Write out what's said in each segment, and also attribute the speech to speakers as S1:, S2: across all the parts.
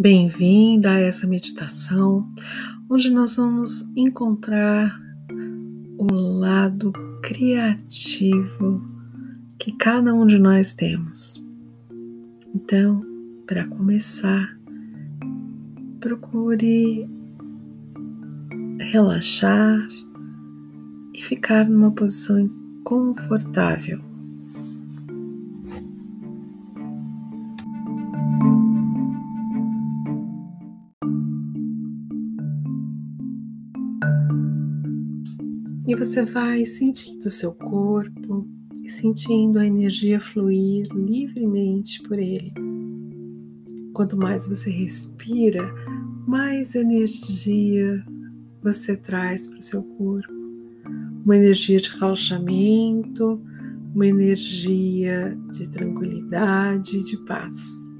S1: Bem-vinda a essa meditação, onde nós vamos encontrar o lado criativo que cada um de nós temos. Então, para começar, procure relaxar e ficar numa posição confortável. E você vai sentindo o seu corpo e sentindo a energia fluir livremente por ele. Quanto mais você respira, mais energia você traz para o seu corpo. Uma energia de relaxamento, uma energia de tranquilidade de paz.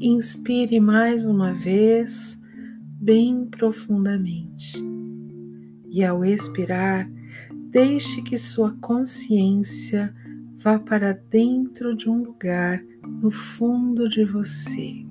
S1: Inspire mais uma vez, bem profundamente. E ao expirar, deixe que sua consciência vá para dentro de um lugar no fundo de você.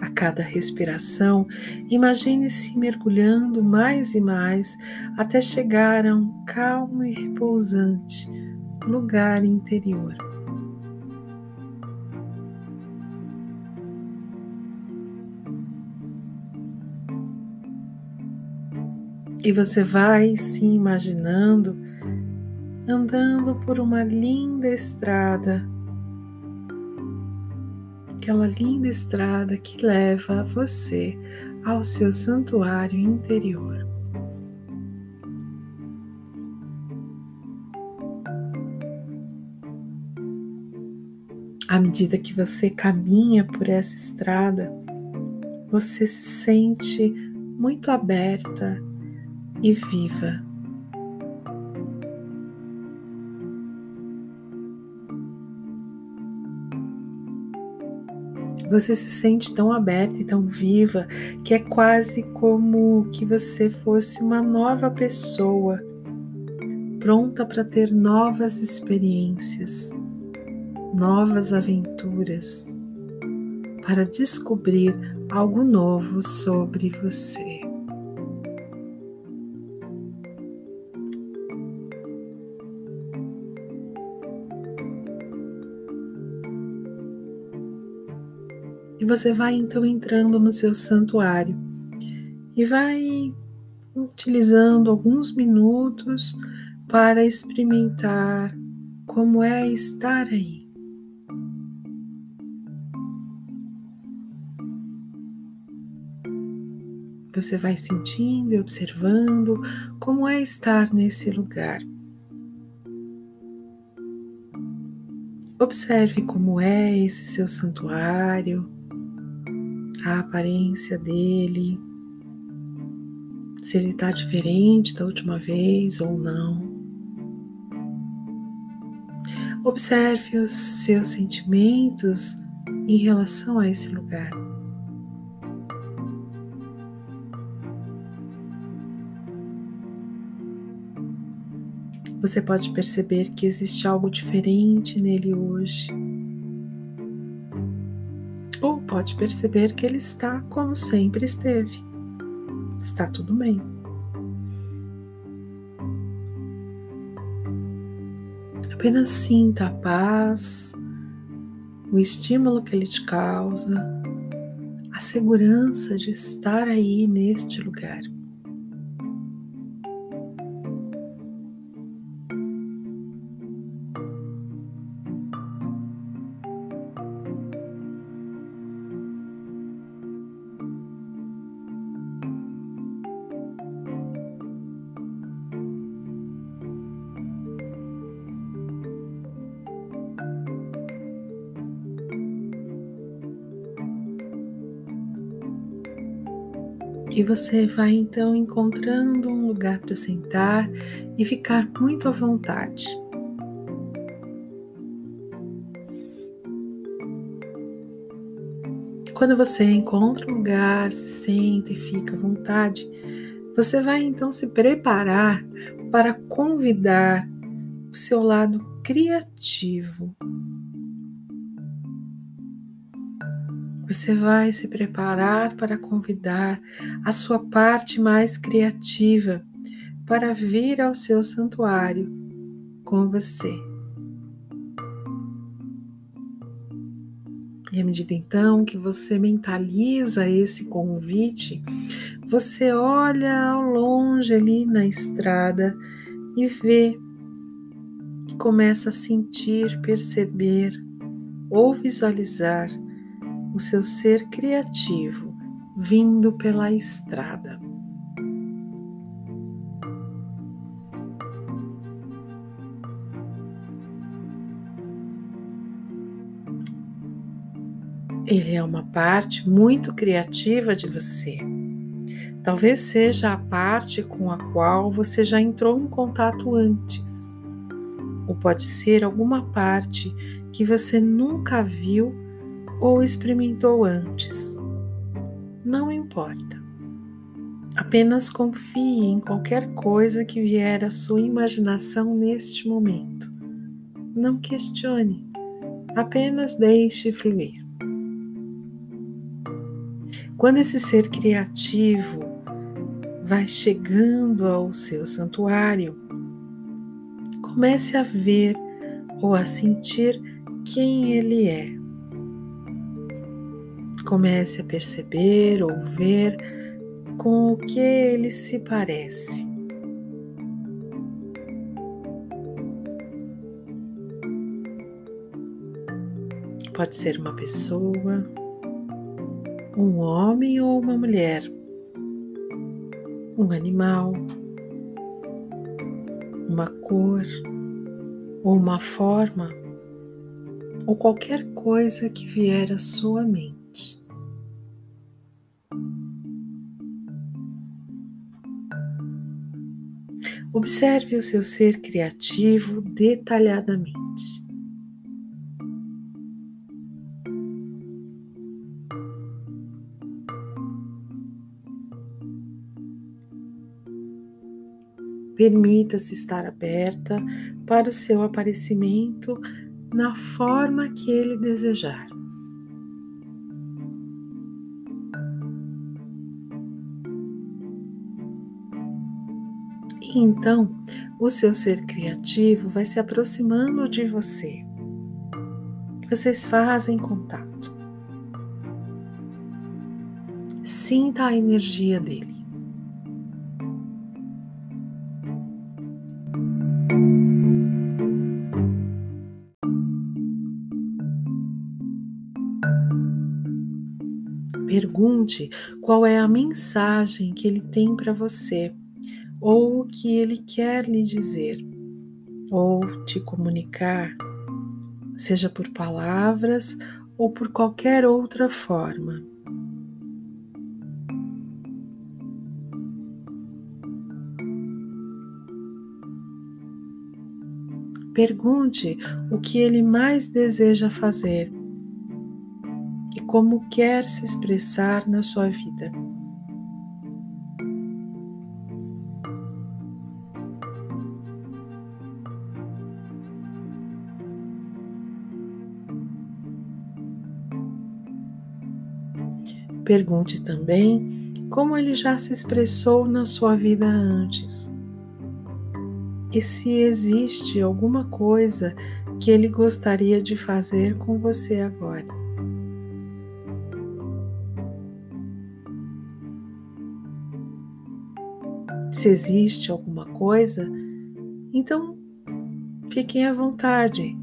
S1: A cada respiração, imagine-se mergulhando mais e mais até chegar a um calmo e repousante lugar interior. E você vai se imaginando andando por uma linda estrada aquela linda estrada que leva você ao seu santuário interior. À medida que você caminha por essa estrada, você se sente muito aberta e viva. Você se sente tão aberta e tão viva que é quase como que você fosse uma nova pessoa, pronta para ter novas experiências, novas aventuras, para descobrir algo novo sobre você. E você vai então entrando no seu santuário e vai utilizando alguns minutos para experimentar como é estar aí. Você vai sentindo e observando como é estar nesse lugar. Observe como é esse seu santuário a aparência dele, se ele está diferente da última vez ou não. Observe os seus sentimentos em relação a esse lugar. Você pode perceber que existe algo diferente nele hoje pode perceber que ele está como sempre esteve. Está tudo bem. Apenas sinta a paz, o estímulo que ele te causa, a segurança de estar aí neste lugar. E você vai então encontrando um lugar para sentar e ficar muito à vontade. Quando você encontra um lugar, se senta e fica à vontade, você vai então se preparar para convidar o seu lado criativo Você vai se preparar para convidar a sua parte mais criativa para vir ao seu santuário com você. E à medida então que você mentaliza esse convite, você olha ao longe ali na estrada e vê, começa a sentir, perceber ou visualizar o seu ser criativo vindo pela estrada. Ele é uma parte muito criativa de você. Talvez seja a parte com a qual você já entrou em contato antes. Ou pode ser alguma parte que você nunca viu ou experimentou antes. Não importa. Apenas confie em qualquer coisa que vier à sua imaginação neste momento. Não questione, apenas deixe fluir. Quando esse ser criativo vai chegando ao seu santuário, comece a ver ou a sentir quem ele é. Comece a perceber ou ver com o que ele se parece. Pode ser uma pessoa, um homem ou uma mulher, um animal, uma cor ou uma forma, ou qualquer coisa que vier à sua mente. Observe o seu ser criativo detalhadamente. Permita-se estar aberta para o seu aparecimento na forma que ele desejar. Então, o seu ser criativo vai se aproximando de você. Vocês fazem contato. Sinta a energia dele. Pergunte qual é a mensagem que ele tem para você, ou o que ele quer lhe dizer, ou te comunicar, seja por palavras ou por qualquer outra forma. Pergunte o que ele mais deseja fazer como quer se expressar na sua vida. Pergunte também como ele já se expressou na sua vida antes. E se existe alguma coisa que ele gostaria de fazer com você agora. Se existe alguma coisa, então fiquem à vontade.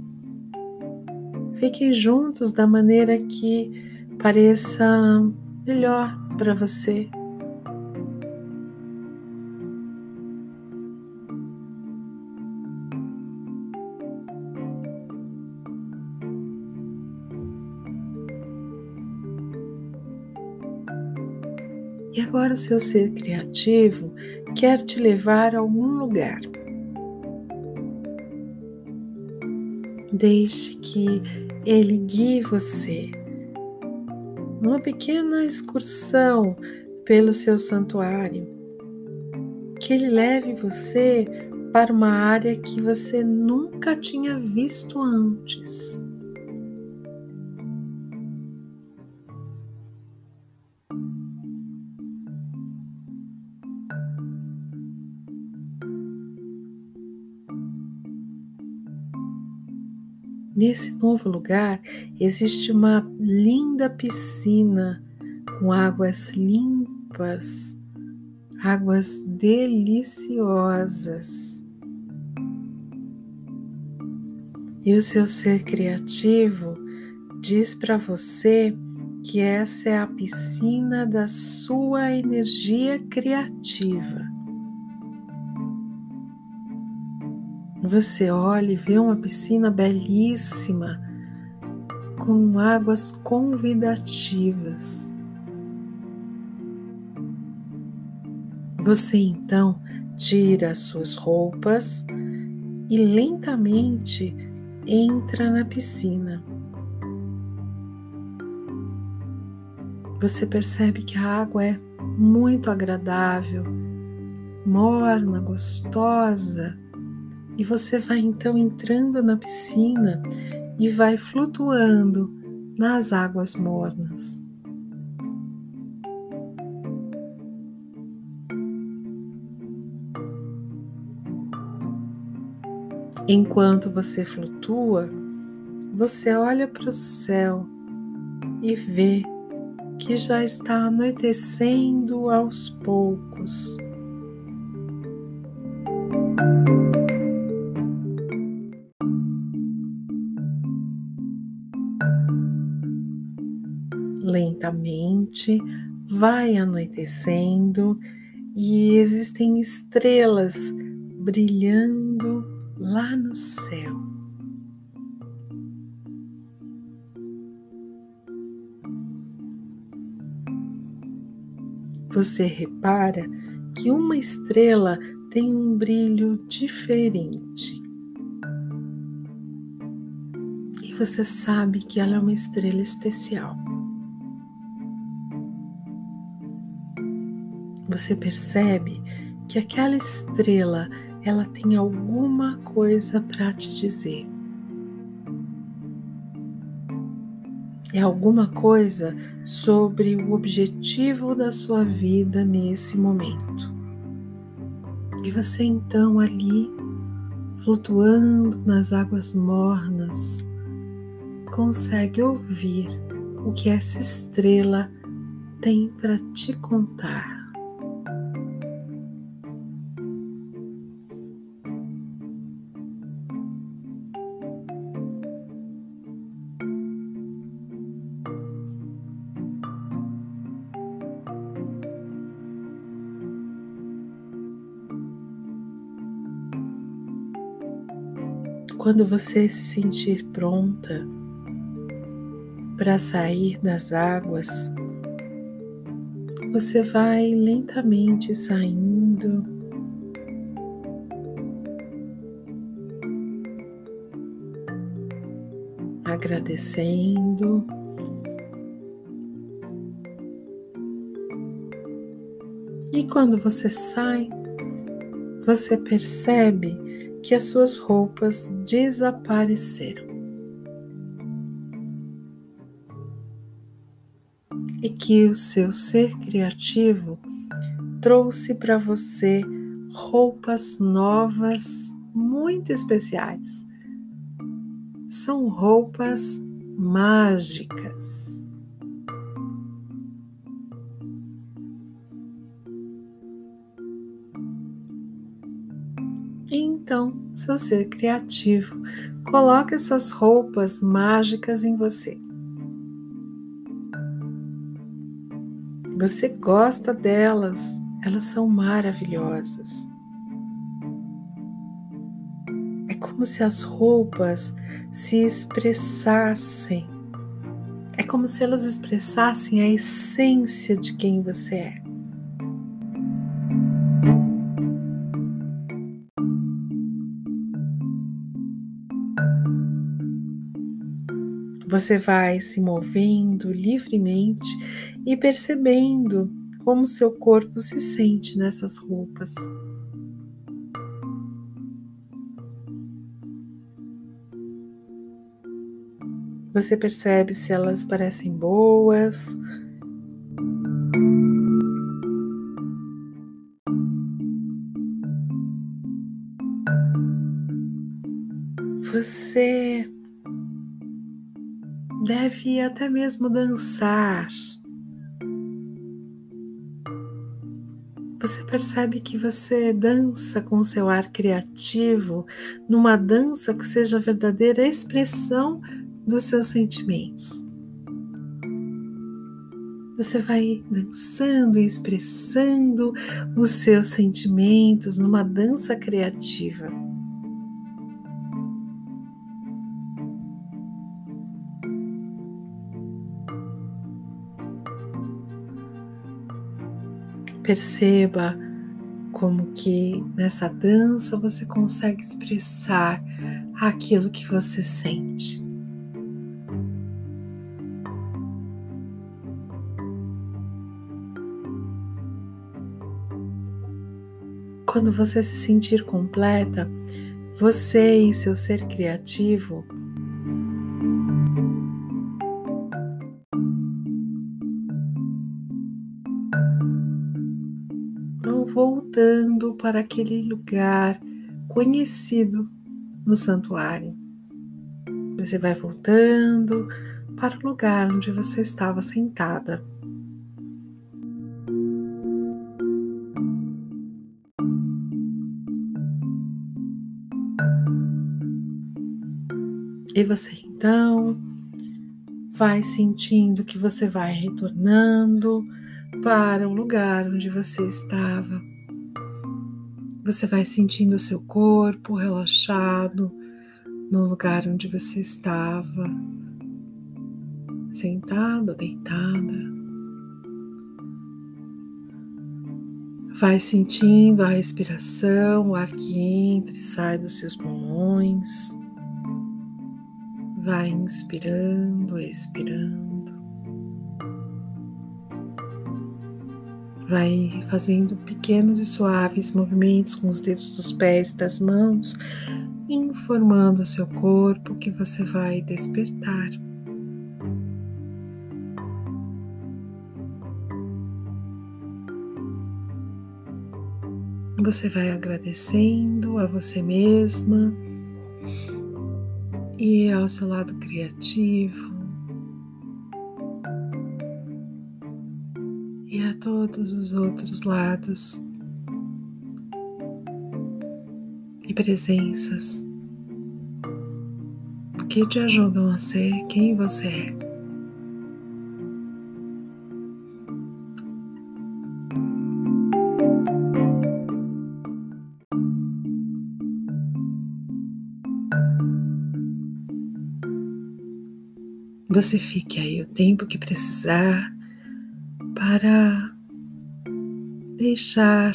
S1: Fiquem juntos da maneira que pareça melhor para você. E agora o seu ser criativo quer te levar a algum lugar. Deixe que ele guie você numa pequena excursão pelo seu santuário. Que ele leve você para uma área que você nunca tinha visto antes. Nesse novo lugar existe uma linda piscina com águas limpas, águas deliciosas. E o seu ser criativo diz para você que essa é a piscina da sua energia criativa. Você olha e vê uma piscina belíssima, com águas convidativas. Você então tira as suas roupas e lentamente entra na piscina. Você percebe que a água é muito agradável, morna, gostosa e você vai então entrando na piscina e vai flutuando nas águas mornas. Enquanto você flutua, você olha para o céu e vê que já está anoitecendo aos poucos. Vai anoitecendo e existem estrelas brilhando lá no céu. Você repara que uma estrela tem um brilho diferente. E você sabe que ela é uma estrela especial. Você percebe que aquela estrela ela tem alguma coisa para te dizer. É alguma coisa sobre o objetivo da sua vida nesse momento. E você então ali, flutuando nas águas mornas, consegue ouvir o que essa estrela tem para te contar. Quando você se sentir pronta para sair das águas, você vai lentamente saindo. Agradecendo. E quando você sai, você percebe que as suas roupas desapareceram. E que o seu ser criativo trouxe para você roupas novas muito especiais. São roupas mágicas. Então, seu ser criativo coloca essas roupas mágicas em você. Você gosta delas, elas são maravilhosas. É como se as roupas se expressassem. É como se elas expressassem a essência de quem você é. Você vai se movendo livremente e percebendo como seu corpo se sente nessas roupas. Você percebe se elas parecem boas. Você deve até mesmo dançar. Você percebe que você dança com seu ar criativo, numa dança que seja a verdadeira expressão dos seus sentimentos. Você vai dançando e expressando os seus sentimentos numa dança criativa. Perceba como que nessa dança você consegue expressar aquilo que você sente. Quando você se sentir completa, você e seu ser criativo voltando para aquele lugar conhecido no santuário. Você vai voltando para o lugar onde você estava sentada. E você então vai sentindo que você vai retornando para o lugar onde você estava. Você vai sentindo o seu corpo relaxado no lugar onde você estava, sentada, deitada. Vai sentindo a respiração, o ar que entra e sai dos seus pulmões. Vai inspirando, expirando. Vai fazendo pequenos e suaves movimentos com os dedos dos pés e das mãos, informando o seu corpo que você vai despertar. Você vai agradecendo a você mesma e ao seu lado criativo todos os outros lados e presenças que te ajudam a ser quem você é. Você fique aí o tempo que precisar para deixar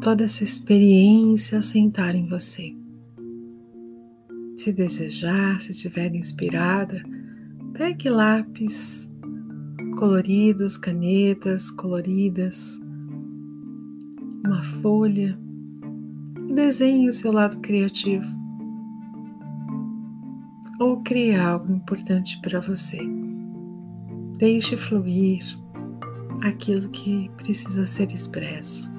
S1: toda essa experiência assentar em você. Se desejar, se estiver inspirada, pegue lápis coloridos, canetas coloridas, uma folha e desenhe o seu lado criativo ou crie algo importante para você. Deixe fluir aquilo que precisa ser expresso.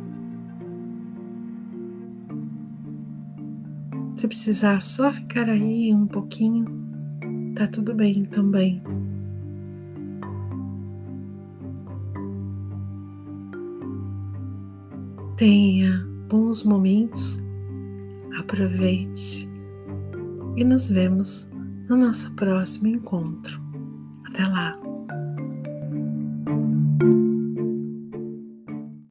S1: Se precisar só ficar aí um pouquinho, tá tudo bem também. Tenha bons momentos, aproveite e nos vemos no nosso próximo encontro. Até lá!